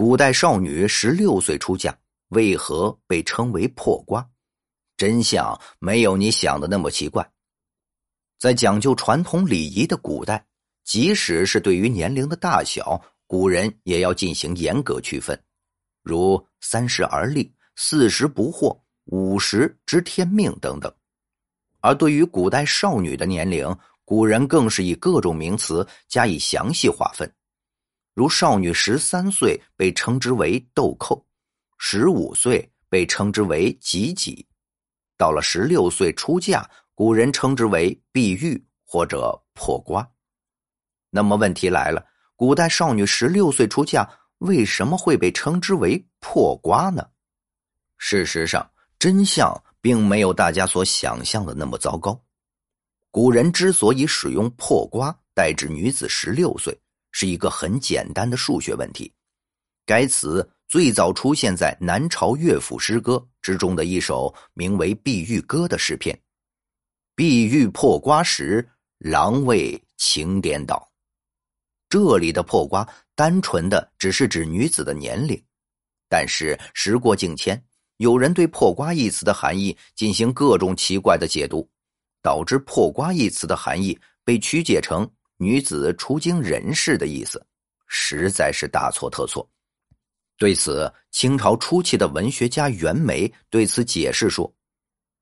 古代少女十六岁出嫁，为何被称为破瓜？真相没有你想的那么奇怪。在讲究传统礼仪的古代，即使是对于年龄的大小，古人也要进行严格区分，如三十而立、四十不惑、五十知天命等等。而对于古代少女的年龄，古人更是以各种名词加以详细划分。如少女十三岁被称之为豆蔻，十五岁被称之为吉吉，到了十六岁出嫁，古人称之为碧玉或者破瓜。那么问题来了，古代少女十六岁出嫁，为什么会被称之为破瓜呢？事实上，真相并没有大家所想象的那么糟糕。古人之所以使用破瓜代指女子十六岁。是一个很简单的数学问题。该词最早出现在南朝乐府诗歌之中的一首名为《碧玉歌》的诗篇。碧玉破瓜时，郎为情颠倒。这里的破瓜单纯的只是指女子的年龄，但是时过境迁，有人对破瓜一词的含义进行各种奇怪的解读，导致破瓜一词的含义被曲解成。女子出经人世的意思，实在是大错特错。对此，清朝初期的文学家袁枚对此解释说：“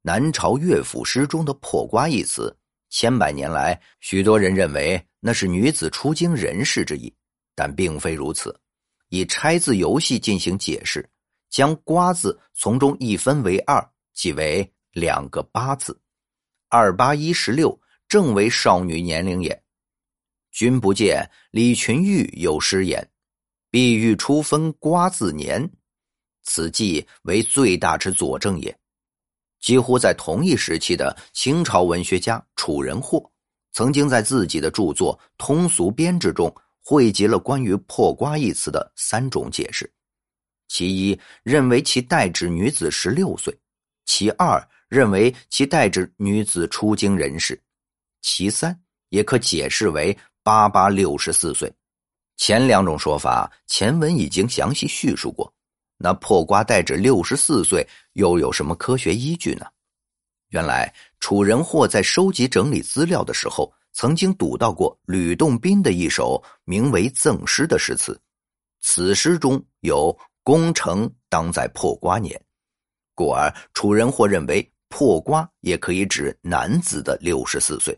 南朝乐府诗中的‘破瓜’一词，千百年来，许多人认为那是女子出经人世之意，但并非如此。以拆字游戏进行解释，将‘瓜’字从中一分为二，即为两个八字。二八一十六，正为少女年龄也。”君不见李群玉有诗言：“碧玉初分瓜自年。”此即为最大之佐证也。几乎在同一时期的清朝文学家楚人霍，曾经在自己的著作《通俗编制》中汇集了关于“破瓜”一词的三种解释：其一，认为其代指女子十六岁；其二，认为其代指女子出经人士；其三，也可解释为。八八六十四岁，前两种说法前文已经详细叙述过。那破瓜代指六十四岁，又有什么科学依据呢？原来楚人或在收集整理资料的时候，曾经读到过吕洞宾的一首名为《赠诗》的诗词。此诗中有“功成当在破瓜年”，故而楚人或认为破瓜也可以指男子的六十四岁。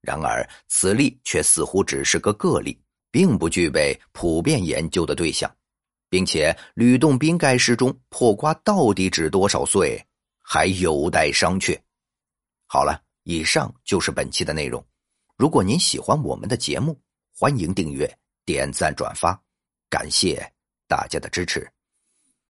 然而，此例却似乎只是个个例，并不具备普遍研究的对象，并且吕洞宾该诗中破瓜到底指多少岁，还有待商榷。好了，以上就是本期的内容。如果您喜欢我们的节目，欢迎订阅、点赞、转发，感谢大家的支持。